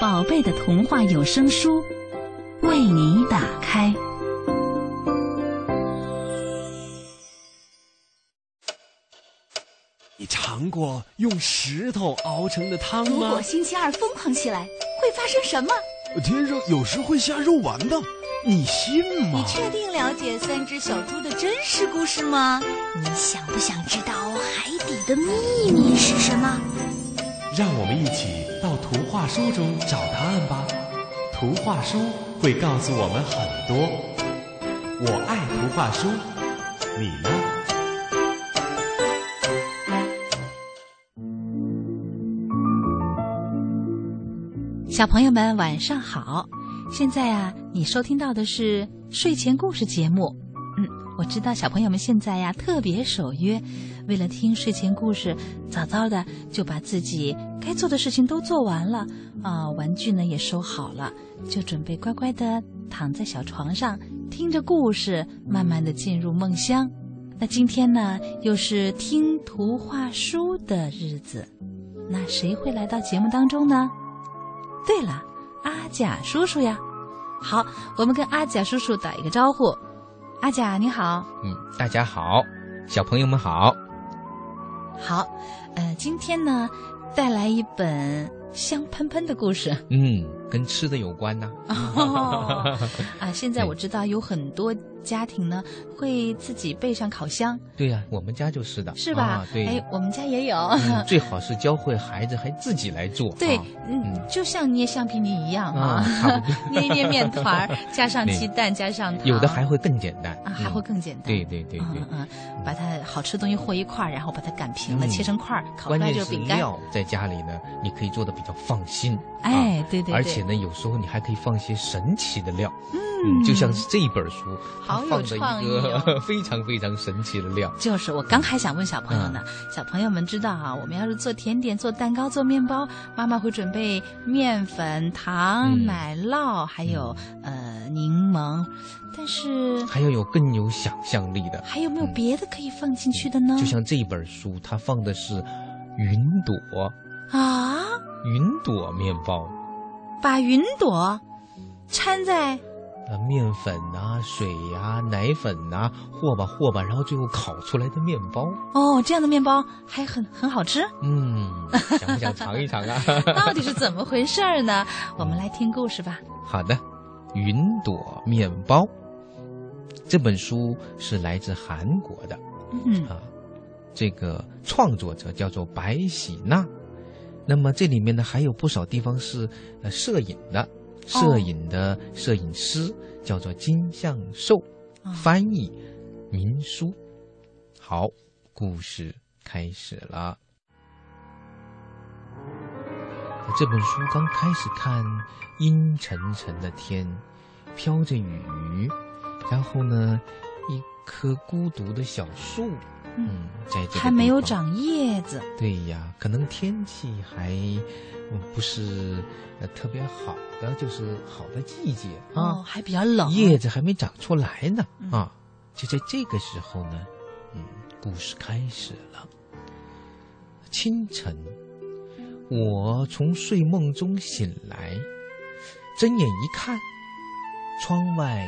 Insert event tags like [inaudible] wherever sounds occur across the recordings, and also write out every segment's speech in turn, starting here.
宝贝的童话有声书为你打开。你尝过用石头熬成的汤吗如果？星期二疯狂起来，会发生什么？天上有时会下肉丸的，你信吗你？确定了解三只小猪的真实故事吗？你想不想知道海底的秘密是什么？让我们一起到图画书中找答案吧。图画书会告诉我们很多。我爱图画书，你呢？小朋友们晚上好，现在啊，你收听到的是睡前故事节目。嗯，我知道小朋友们现在呀特别守约，为了听睡前故事，早早的就把自己该做的事情都做完了啊，玩具呢也收好了，就准备乖乖的躺在小床上，听着故事，慢慢的进入梦乡。那今天呢，又是听图画书的日子，那谁会来到节目当中呢？对了，阿甲叔叔呀，好，我们跟阿甲叔叔打一个招呼。阿甲你好，嗯，大家好，小朋友们好。好，呃，今天呢带来一本香喷喷的故事嗯，跟吃的有关呢、哦啊。现在我知道有很多家庭呢会自己备上烤箱，对呀、我们家就是的，是吧？啊、对、哎，我们家也有。嗯，最好是教会孩子还自己来做。对啊，嗯嗯，就像捏橡皮泥一样啊 [laughs] 捏一捏面团儿，[laughs] 加上鸡蛋，加上糖，有的还会更简单啊，还会更简单。对对对对。嗯嗯，把它好吃的东西和一块儿，然后把它擀平了，嗯。切成块儿，烤出来就是饼干。料在家里呢，你可以做的比较放心。哎啊对对对。而且呢，有时候你还可以放一些神奇的料。嗯。就像是这一本书，它好有创意哦 [laughs] 非常非常神奇的料。就是我刚还想问小朋友呢，小朋友们知道啊，我们要是做甜点、做蛋糕、做面包，妈妈会准备面粉、糖、嗯。奶酪，还有、呃柠檬，但是还要有更有想象力的，还有没有别的可以放进去的呢？就像这一本书，它放的是云朵，啊，云朵面包，把云朵掺在呃，面粉啊、水呀、奶粉呐、和吧和吧，然后最后烤出来的面包。哦，这样的面包还很很好吃，嗯，想不想尝一尝啊？[laughs] 到底是怎么回事儿呢？我们来听故事吧。好的，云朵面包这本书是来自韩国的嗯啊，这个创作者叫做白喜娜。那么这里面呢还有不少地方是呃摄影的，摄影的摄影师叫做金相寿，哦翻译明书。好，故事开始了。这本书刚开始看，阴沉沉的天，飘着雨，然后呢，一棵孤独的小树，嗯，在这还没有长叶子，对呀，可能天气还嗯不是呃特别好的，就是好的季节哦，啊，还比较冷。叶子还没长出来呢嗯啊。就在这个时候呢，嗯，故事开始了。清晨，我从睡梦中醒来，睁眼一看，窗外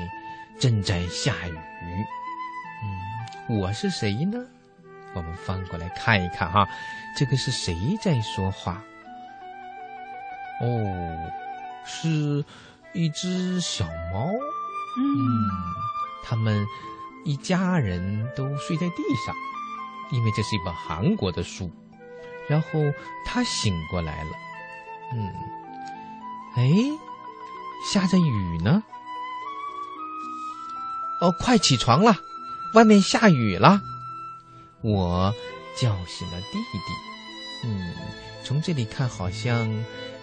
正在下雨。嗯，我是谁呢？我们翻过来看一看哈，这个是谁在说话？哦，是一只小猫。嗯，他们一家人都睡在地上，因为这是一本韩国的书。然后他醒过来了，嗯，哎，下着雨呢。哦，快起床了，外面下雨了。我叫醒了弟弟。嗯，从这里看，好像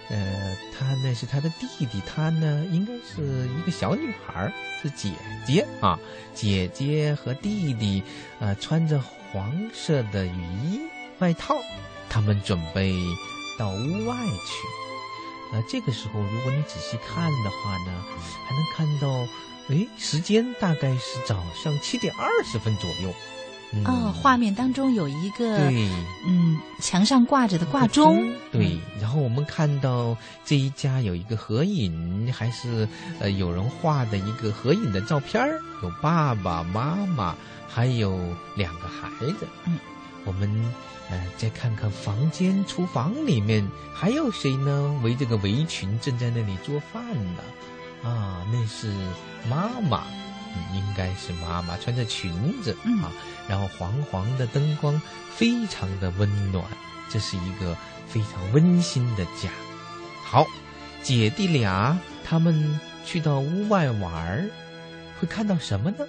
呃，他那是他的弟弟，他呢应该是一个小女孩，是姐姐啊。姐姐和弟弟，呃，穿着黄色的雨衣外套，他们准备到屋外去。呃，这个时候如果你仔细看的话呢，还能看到，哎，时间大概是早上七点二十分左右。哦，画面当中有一个对，嗯，墙上挂着的挂钟，对。然后我们看到这一家有一个合影，还是呃有人画的一个合影的照片儿，有爸爸妈妈，还有两个孩子。嗯，我们呃再看看房间、厨房里面还有谁呢？围着个围裙正在那里做饭呢。啊，那是妈妈。应该是妈妈穿着裙子啊，然后黄黄的灯光非常的温暖，这是一个非常温馨的家。好，姐弟俩他们去到屋外玩儿，会看到什么呢？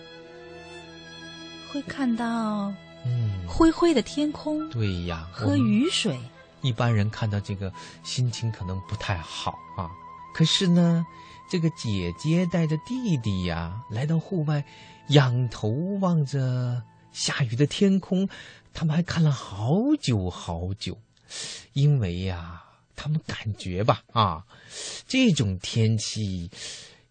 会看到嗯灰灰的天空，对呀，和雨水。一般人看到这个心情可能不太好啊，可是呢。这个姐姐带着弟弟呀，来到户外，仰头望着下雨的天空，他们还看了好久好久，因为呀，他们感觉吧，啊，这种天气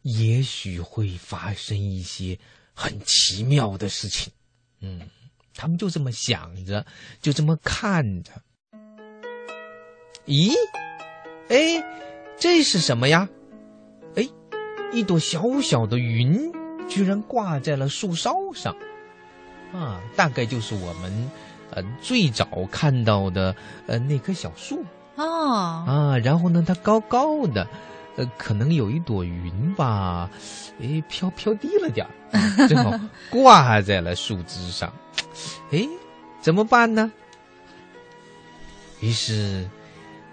也许会发生一些很奇妙的事情。嗯，他们就这么想着，就这么看着。咦，哎，这是什么呀？哎一朵小小的云，居然挂在了树梢上，啊，大概就是我们，呃，最早看到的，呃，那棵小树哦，啊，然后呢，它高高的，呃，可能有一朵云吧，哎，飘飘低了点儿，[laughs] 正好挂在了树枝上，哎，怎么办呢？于是，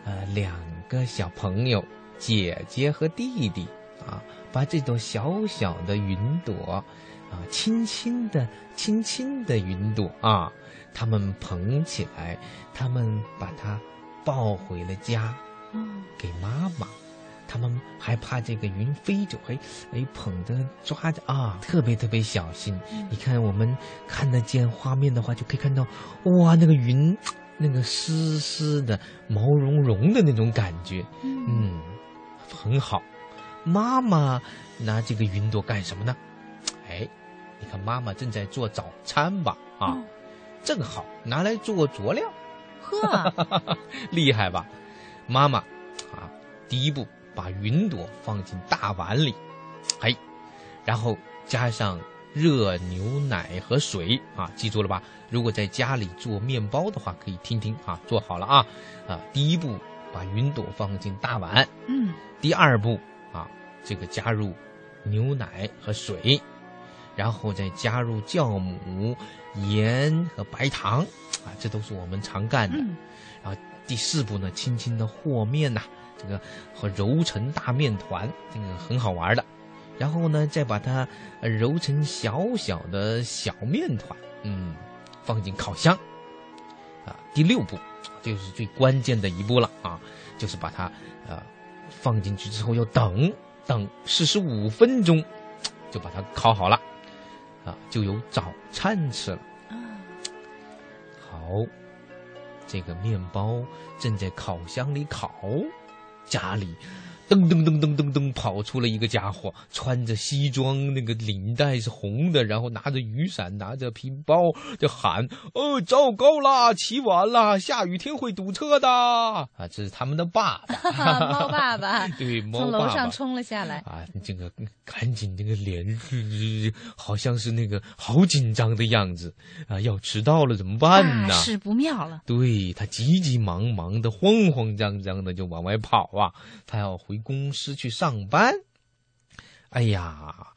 呃，两个小朋友，姐姐和弟弟，啊。把这朵小小的云朵，啊，轻轻的、轻轻的云朵啊，他们捧起来，他们把它抱回了家，给妈妈。他们还怕这个云飞走，哎哎，捧着抓着啊，特别特别小心。你看，我们看得见画面的话，就可以看到，哇，那个云，那个湿湿的、毛茸茸的那种感觉，嗯，很好。妈妈拿这个云朵干什么呢？哎，你看妈妈正在做早餐吧？啊，正好拿来做佐料。呵，[laughs] 厉害吧？妈妈啊，第一步把云朵放进大碗里，哎，然后加上热牛奶和水啊，记住了吧？如果在家里做面包的话，可以听听啊，做好了啊啊！第一步把云朵放进大碗，嗯，第二步啊。这个加入牛奶和水，然后再加入酵母、盐和白糖，啊，这都是我们常干的。然后第四步呢，轻轻的和面呐，这个和揉成大面团，这个很好玩的。然后呢，再把它揉成小小的小面团，嗯，放进烤箱。啊，第六步就是最关键的一步了啊，就是把它呃放进去之后要等。等四十五分钟，就把它烤好了，啊，就有早餐吃了。好，这个面包正在烤箱里烤，家里。噔噔噔噔噔噔，跑出了一个家伙，穿着西装，那个领带是红的，然后拿着雨伞，拿着皮包，就喊：“哦，糟糕啦，起晚了，下雨天会堵车的。”啊，这是他们的爸爸，猫爸爸，对，猫从楼上冲了下来。啊，这个赶紧，这个脸好像是那个好紧张的样子啊，要迟到了怎么办呢？大事不妙了。对他急急忙忙的，慌慌张张的就往外跑啊，他要回。公司去上班，哎呀，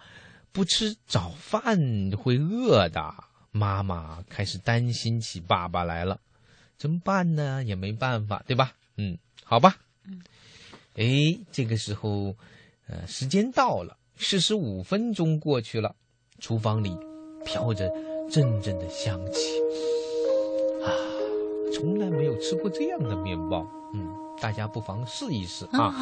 不吃早饭会饿的。妈妈开始担心起爸爸来了，怎么办呢？也没办法，对吧？嗯，好吧。嗯，哎，这个时候，呃，时间到了，四十五分钟过去了，厨房里飘着阵阵的香气，啊，从来没有吃过这样的面包。嗯。大家不妨试一试啊。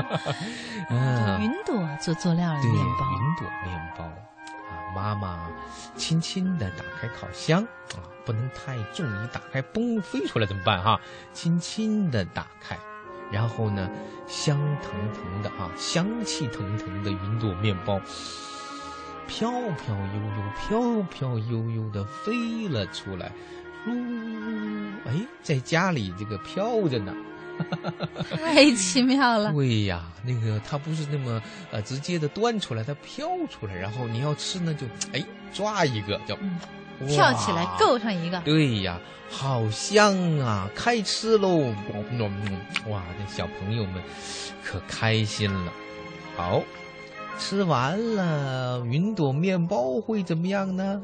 [laughs] 嗯，云朵做做料的，面包，云朵面包啊，妈妈轻轻的打开烤箱啊，不能太重，一打开嘣飞出来怎么办哈、轻轻的打开，然后呢，香腾腾的啊，香气腾腾的云朵面包，飘飘悠悠、飘飘悠悠的飞了出来，呜，哎，在家里这个飘着呢。太奇妙了。[laughs] 对呀，那个它不是那么呃直接的端出来，它飘出来，然后你要吃呢就哎抓一个叫、嗯跳起来够上一个，对呀，好香啊！开吃喽！嗯哇，那小朋友们可开心了。好，吃完了云朵面包会怎么样呢？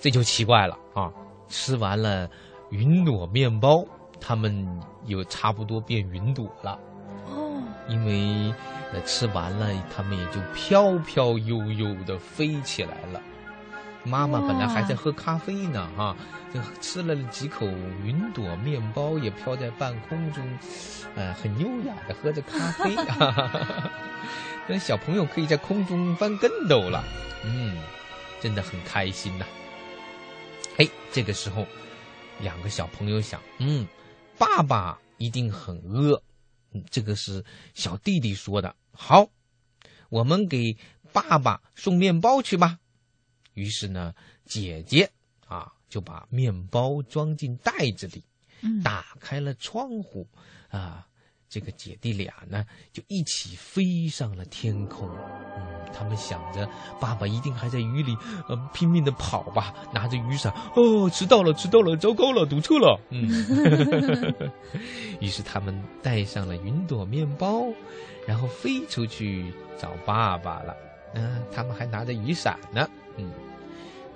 这就奇怪了啊！吃完了云朵面包，他们有差不多变云朵了。哦，因为呃吃完了，他们也就飘飘悠悠的飞起来了。妈妈本来还在喝咖啡呢，哈，这吃了几口云朵面包，也飘在半空中，呃，很优雅的喝着咖啡。[laughs] 那小朋友可以在空中翻跟斗了，嗯，真的很开心呐、哎，这个时候，两个小朋友想，嗯，爸爸一定很饿。嗯，这个是小弟弟说的。好，我们给爸爸送面包去吧。于是呢，姐姐啊就把面包装进袋子里，嗯，打开了窗户，啊，这个姐弟俩呢就一起飞上了天空。嗯，他们想着爸爸一定还在雨里，呃，拼命的跑吧，拿着雨伞。哦，迟到了，迟到了，糟糕了，堵车了。嗯，[laughs] 于是他们带上了云朵面包，然后飞出去找爸爸了。嗯、他们还拿着雨伞呢。嗯，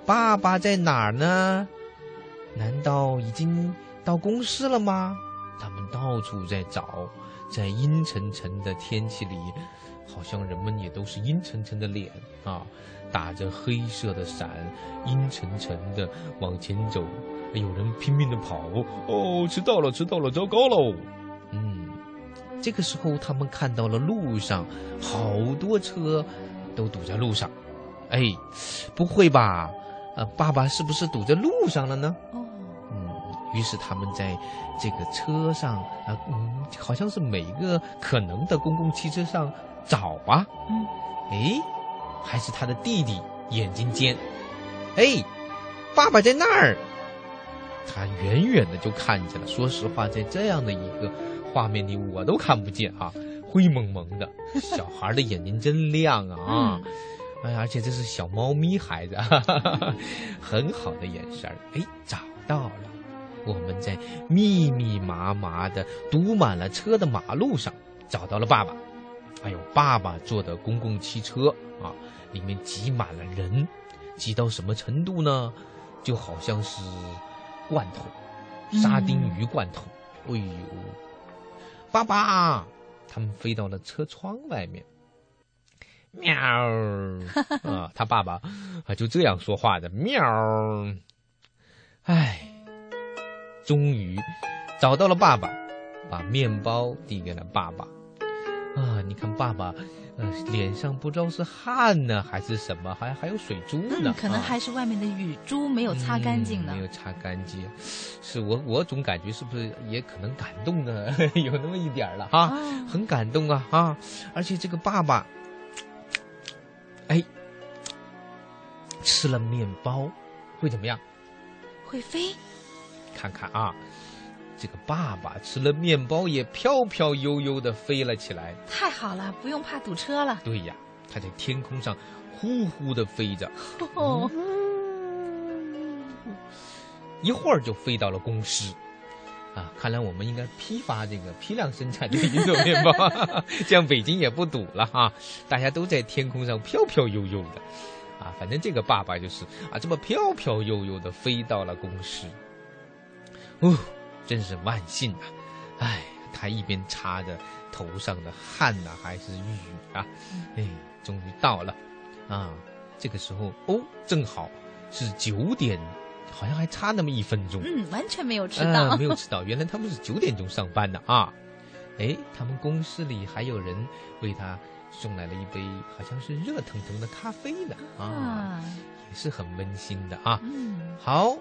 爸爸在哪儿呢？难道已经到公司了吗？他们到处在找，在阴沉沉的天气里，好像人们也都是阴沉沉的脸啊，打着黑色的伞，阴沉沉的往前走。有人拼命的跑，哦，迟到了，迟到了，糟糕喽！嗯，这个时候他们看到了路上好多车都堵在路上。哎，不会吧？呃，爸爸是不是堵在路上了呢？哦，嗯，于是他们在这个车上啊，嗯，好像是每个可能的公共汽车上找啊。嗯，哎，还是他的弟弟眼睛尖。哎，爸爸在那儿。他远远的就看见了。说实话，在这样的一个画面里，我都看不见啊，灰蒙蒙的。[laughs] 小孩的眼睛真亮啊！哎呀，而且这是小猫咪孩子，哈哈哈，很好的眼神儿。哎，找到了，我们在密密麻麻的堵满了车的马路上找到了爸爸。哎呦，爸爸坐的公共汽车啊，里面挤满了人，挤到什么程度呢？就好像是罐头，沙丁鱼罐头。哎呦，爸爸！他们飞到了车窗外面。喵 [laughs] 啊，他爸爸啊就这样说话的。喵，哎，终于找到了爸爸，把面包递给了爸爸。啊，你看爸爸，呃，脸上不知道是汗呢还是什么，还还有水珠呢嗯，，可能啊还是外面的雨珠没有擦干净呢嗯没。有擦干净。是我我总感觉是不是也可能感动的 [laughs] 有那么一点了哈，啊很感动啊啊！而且这个爸爸，哎，吃了面包会怎么样？会飞，看看啊，这个爸爸吃了面包也飘飘悠悠的飞了起来。太好了，不用怕堵车了。对呀，他在天空上呼呼的飞着，哦，一会儿就飞到了公司。啊，看来我们应该批发这个批量生产这个云朵面包，[laughs] 这样北京也不堵了哈。大家都在天空上飘飘悠悠的，啊，反正这个爸爸就是啊，这么飘飘悠悠的飞到了公司。哦，真是万幸啊！哎，他一边擦着头上的汗呐、还是雨啊，哎，终于到了啊。这个时候哦，正好是九点好像还差那么一分钟。嗯，完全没有迟到，呃没有 [laughs] 迟到。原来他们是九点钟上班的啊。哎，他们公司里还有人为他送来了一杯好像是热腾腾的咖啡呢啊，啊，也是很温馨的啊。嗯好，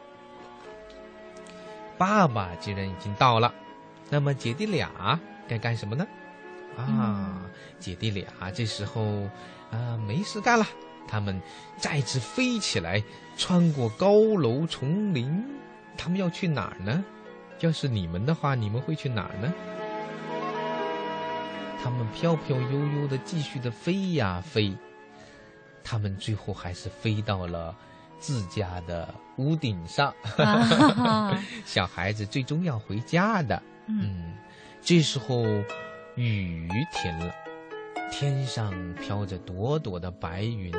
爸爸既然已经到了，那么姐弟俩该干什么呢？啊，姐弟俩这时候啊没事干了，他们再次飞起来，穿过高楼丛林，他们要去哪儿呢？要是你们的话，你们会去哪儿呢？他们飘飘悠悠的继续的飞呀飞，他们最后还是飞到了自家的屋顶上。[laughs] 小孩子最终要回家的。嗯嗯，这时候雨停了，天上飘着朵朵的白云。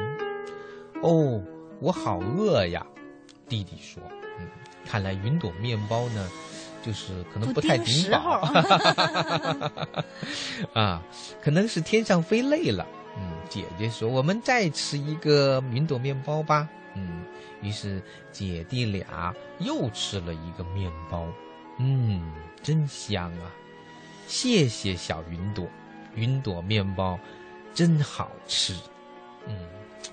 哦，我好饿呀！弟弟说：“嗯，看来云朵面包呢，就是可能不太顶饱 [laughs] 啊，可能是天上飞累了。嗯，姐姐说我们再吃一个云朵面包吧。嗯，于是姐弟俩又吃了一个面包。嗯，真香啊！谢谢小云朵，云朵面包真好吃。嗯，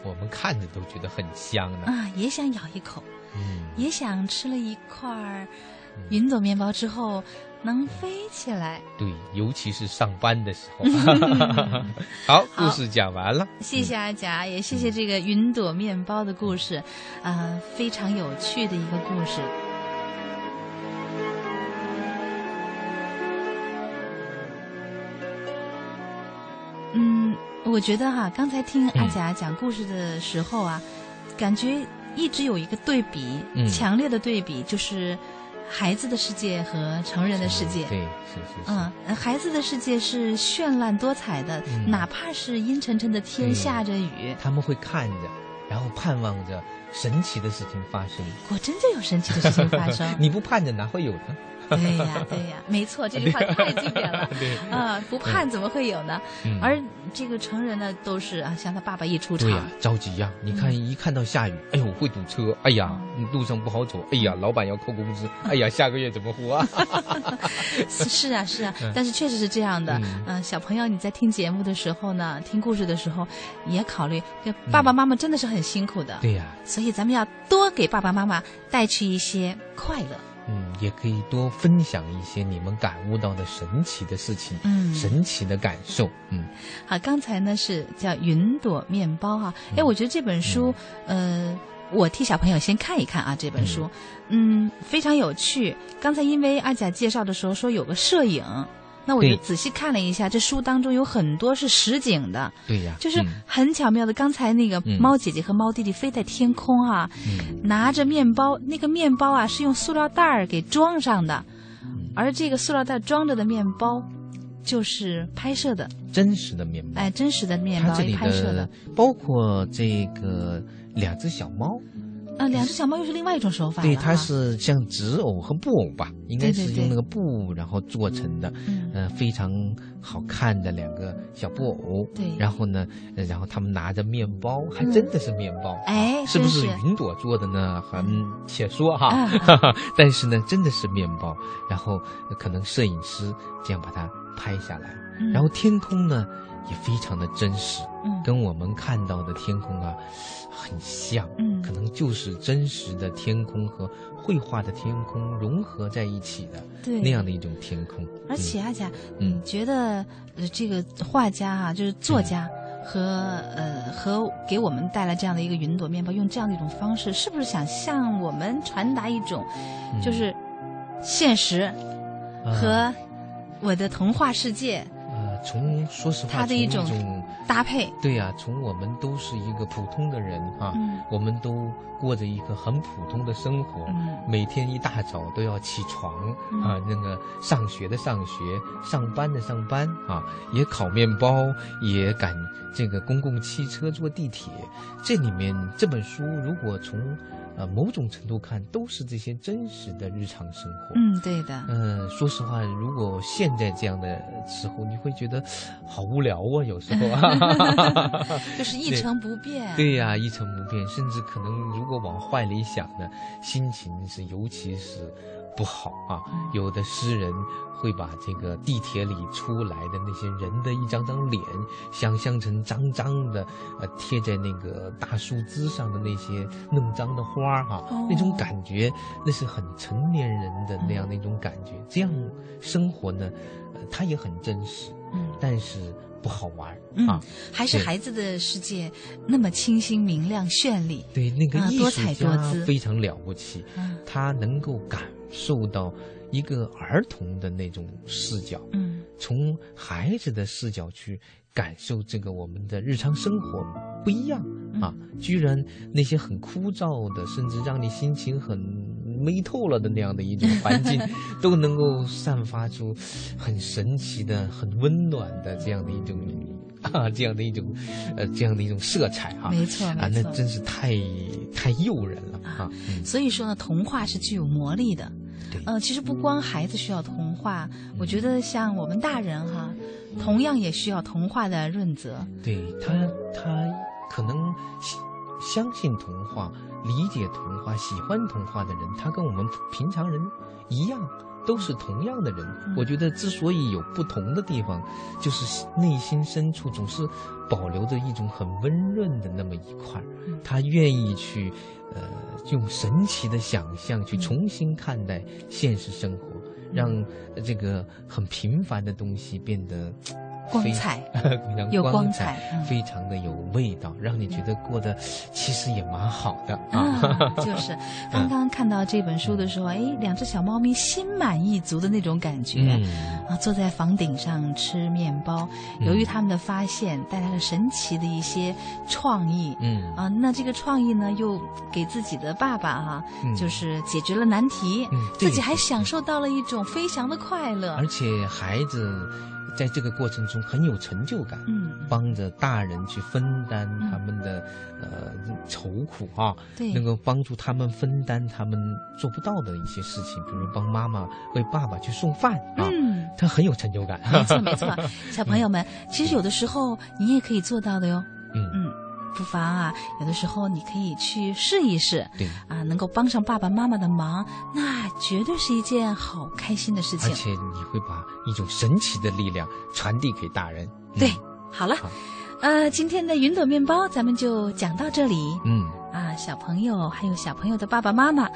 我们看着都觉得很香呢。啊，也想咬一口，嗯，也想吃了一块儿云朵面包之后能飞起来。对，尤其是上班的时候。[laughs] 好，故事讲完了。谢谢阿甲，也谢谢这个云朵面包的故事，啊、非常有趣的一个故事。嗯，我觉得哈，刚才听阿甲讲故事的时候啊，感觉一直有一个对比，嗯强烈的对比，就是孩子的世界和成人的世界。对，是是是。嗯，呃孩子的世界是绚烂多彩的，嗯哪怕是阴沉沉的天下着雨，他们会看着，然后盼望着神奇的事情发生。果真就有神奇的事情发生。[laughs] 你不盼着哪会有呢？对呀，[laughs] 对呀，没错，这句话太经典了。[laughs] 对啊，不盼怎么会有呢？嗯而这个成人呢，都是啊，像他爸爸一出场对，呀、着急呀、你看，一看到下雨，哎呦，会堵车，哎呀，路上不好走，哎呀，老板要扣工资，哎呀，[laughs] 下个月怎么活啊？是是啊，是啊嗯，但是确实是这样的。嗯嗯，小朋友你在听节目的时候呢，听故事的时候，也考虑，爸爸妈妈真的是很辛苦的。对呀、所以咱们要多给爸爸妈妈带去一些快乐。嗯，也可以多分享一些你们感悟到的神奇的事情，嗯。神奇的感受，嗯。好，刚才呢是叫云朵面包哈、哎、我觉得这本书，呃，我替小朋友先看一看啊，这本书，嗯。非常有趣。刚才因为阿甲介绍的时候说有个摄影，那我就仔细看了一下，这书当中有很多是实景的，对呀、就是嗯。很巧妙的。刚才那个嗯。猫姐姐和猫弟弟飞在天空啊，嗯。拿着面包，那个面包啊是用塑料袋儿给装上的，嗯而这个塑料袋装着的面包就是拍摄的，真实的面包，哎，真实的面包拍摄的。包括这个两只小猫，呃，两只小猫又是另外一种手法对，它是像纸偶和布偶吧，应该是用那个布然后做成的，嗯呃，非常好看的两个小布偶。对然后呢，呃然后他们拿着面包，还嗯真的是面包，哎是不是云朵做的呢？很且说哈，[laughs] 但是呢，真的是面包。然后呃可能摄影师这样把它拍下来，嗯然后天空呢也非常的真实，嗯。跟我们看到的天空啊很像，嗯。可能就是真实的天空和绘画的天空融合在一起的对。那样的一种天空。而且阿甲，嗯。你觉得呃这个画家啊、就是作家和、呃和给我们带来这样的一个云朵面包，用这样的一种方式，是不是想向我们传达一种，嗯。就是现实啊。和我的童话世界呃，从说实话，从它的一种种搭配？对呀、从我们都是一个普通的人啊，嗯我们都过着一个很普通的生活，嗯每天一大早都要起床、嗯啊，那个上学的上学，上班的上班啊，也烤面包，也赶这个公共汽车坐地铁。这里面这本书如果从呃，某种程度看都是这些真实的日常生活。嗯，对的。嗯，说实话，如果现在这样的时候，你会觉得好无聊啊，有时候啊，[laughs] 就是一成不变。对呀，一成不变，甚至可能如果往坏里想呢，心情是尤其是不好啊。有的诗人。会把这个地铁里出来的那些人的一张张脸，想象成脏脏的，呃，贴在那个大树枝上的那些弄脏的花儿哈，那种感觉，那是很成年人的那样的一种感觉。这样生活呢，呃，它也很真实，嗯，但是不好玩啊。还是孩子的世界那么清新明亮绚丽，对那个艺术家非常了不起，他能够感受到。一个儿童的那种视角，嗯，从孩子的视角去感受这个我们的日常生活不一样啊！居然那些很枯燥的，甚至让你心情很闷透了的那样的一种环境，[laughs] 都能够散发出很神奇的、很温暖的这样的一种啊，这样的一种呃，这样的一种色彩啊！没错，啊，那真是太太诱人了啊！所以说呢，童话是具有魔力的。呃，其实不光孩子需要童话，我觉得像我们大人哈，同样也需要童话的润泽。对他，他可能相信童话、理解童话、喜欢童话的人，他跟我们平常人一样，都是同样的人。我觉得之所以有不同的地方，就是内心深处总是保留着一种很温润的那么一块他愿意去。呃，用神奇的想象去重新看待现实生活，让这个很平凡的东西变得。[laughs] 光彩，有光彩，非常的有味道，让你觉得过得其实也蛮好的啊。[laughs] 就是。刚刚看到这本书的时候，哎，两只小猫咪心满意足的那种感觉。啊，坐在房顶上吃面包。由于他们的发现带来了神奇的一些创意，嗯。啊，那这个创意呢，又给自己的爸爸哈，就是解决了难题，自己还享受到了一种飞翔的快乐，而且孩子。在这个过程中很有成就感，嗯，帮着大人去分担他们的呃愁苦啊，对，能够帮助他们分担他们做不到的一些事情，比如帮妈妈为爸爸去送饭啊，嗯，他很有成就感。没错没错，[laughs] 小朋友们，其实有的时候你也可以做到的哟，嗯。嗯。不妨啊，有的时候你可以去试一试，对啊，能够帮上爸爸妈妈的忙，那绝对是一件好开心的事情。而且你会把一种神奇的力量传递给大人。对，好了，呃，今天的云朵面包咱们就讲到这里。嗯，啊，小朋友还有小朋友的爸爸妈妈，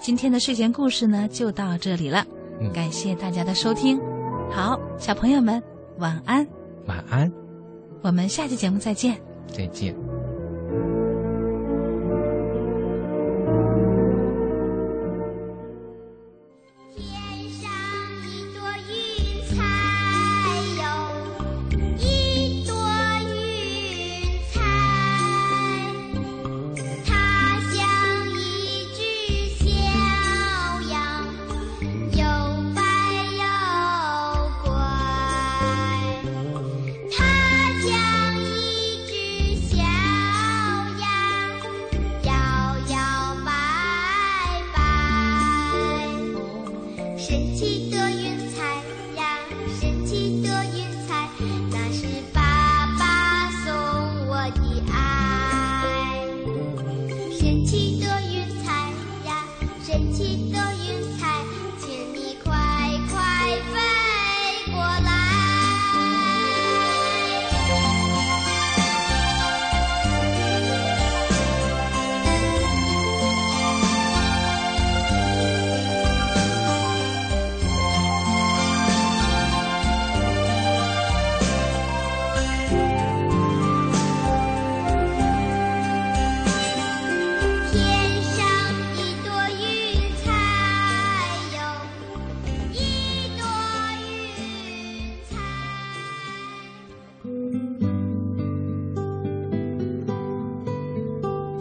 今天的睡前故事呢就到这里了。嗯，感谢大家的收听。好，小朋友们晚安。晚安。我们下期节目再见。再见。Thank you.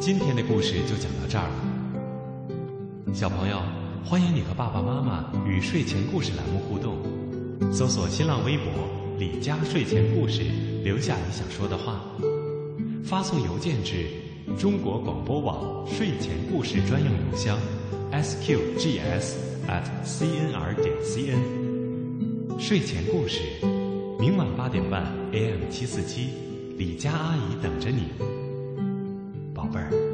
今天的故事就讲到这儿了，小朋友，欢迎你和爸爸妈妈与睡前故事栏目互动，搜索新浪微博“李佳睡前故事”，留下你想说的话，发送邮件至中国广播网睡前故事专用邮箱：sqgs at cnr 点 cn。睡前故事，明晚八点半，AM 七四七，李佳阿姨等着你，宝贝儿。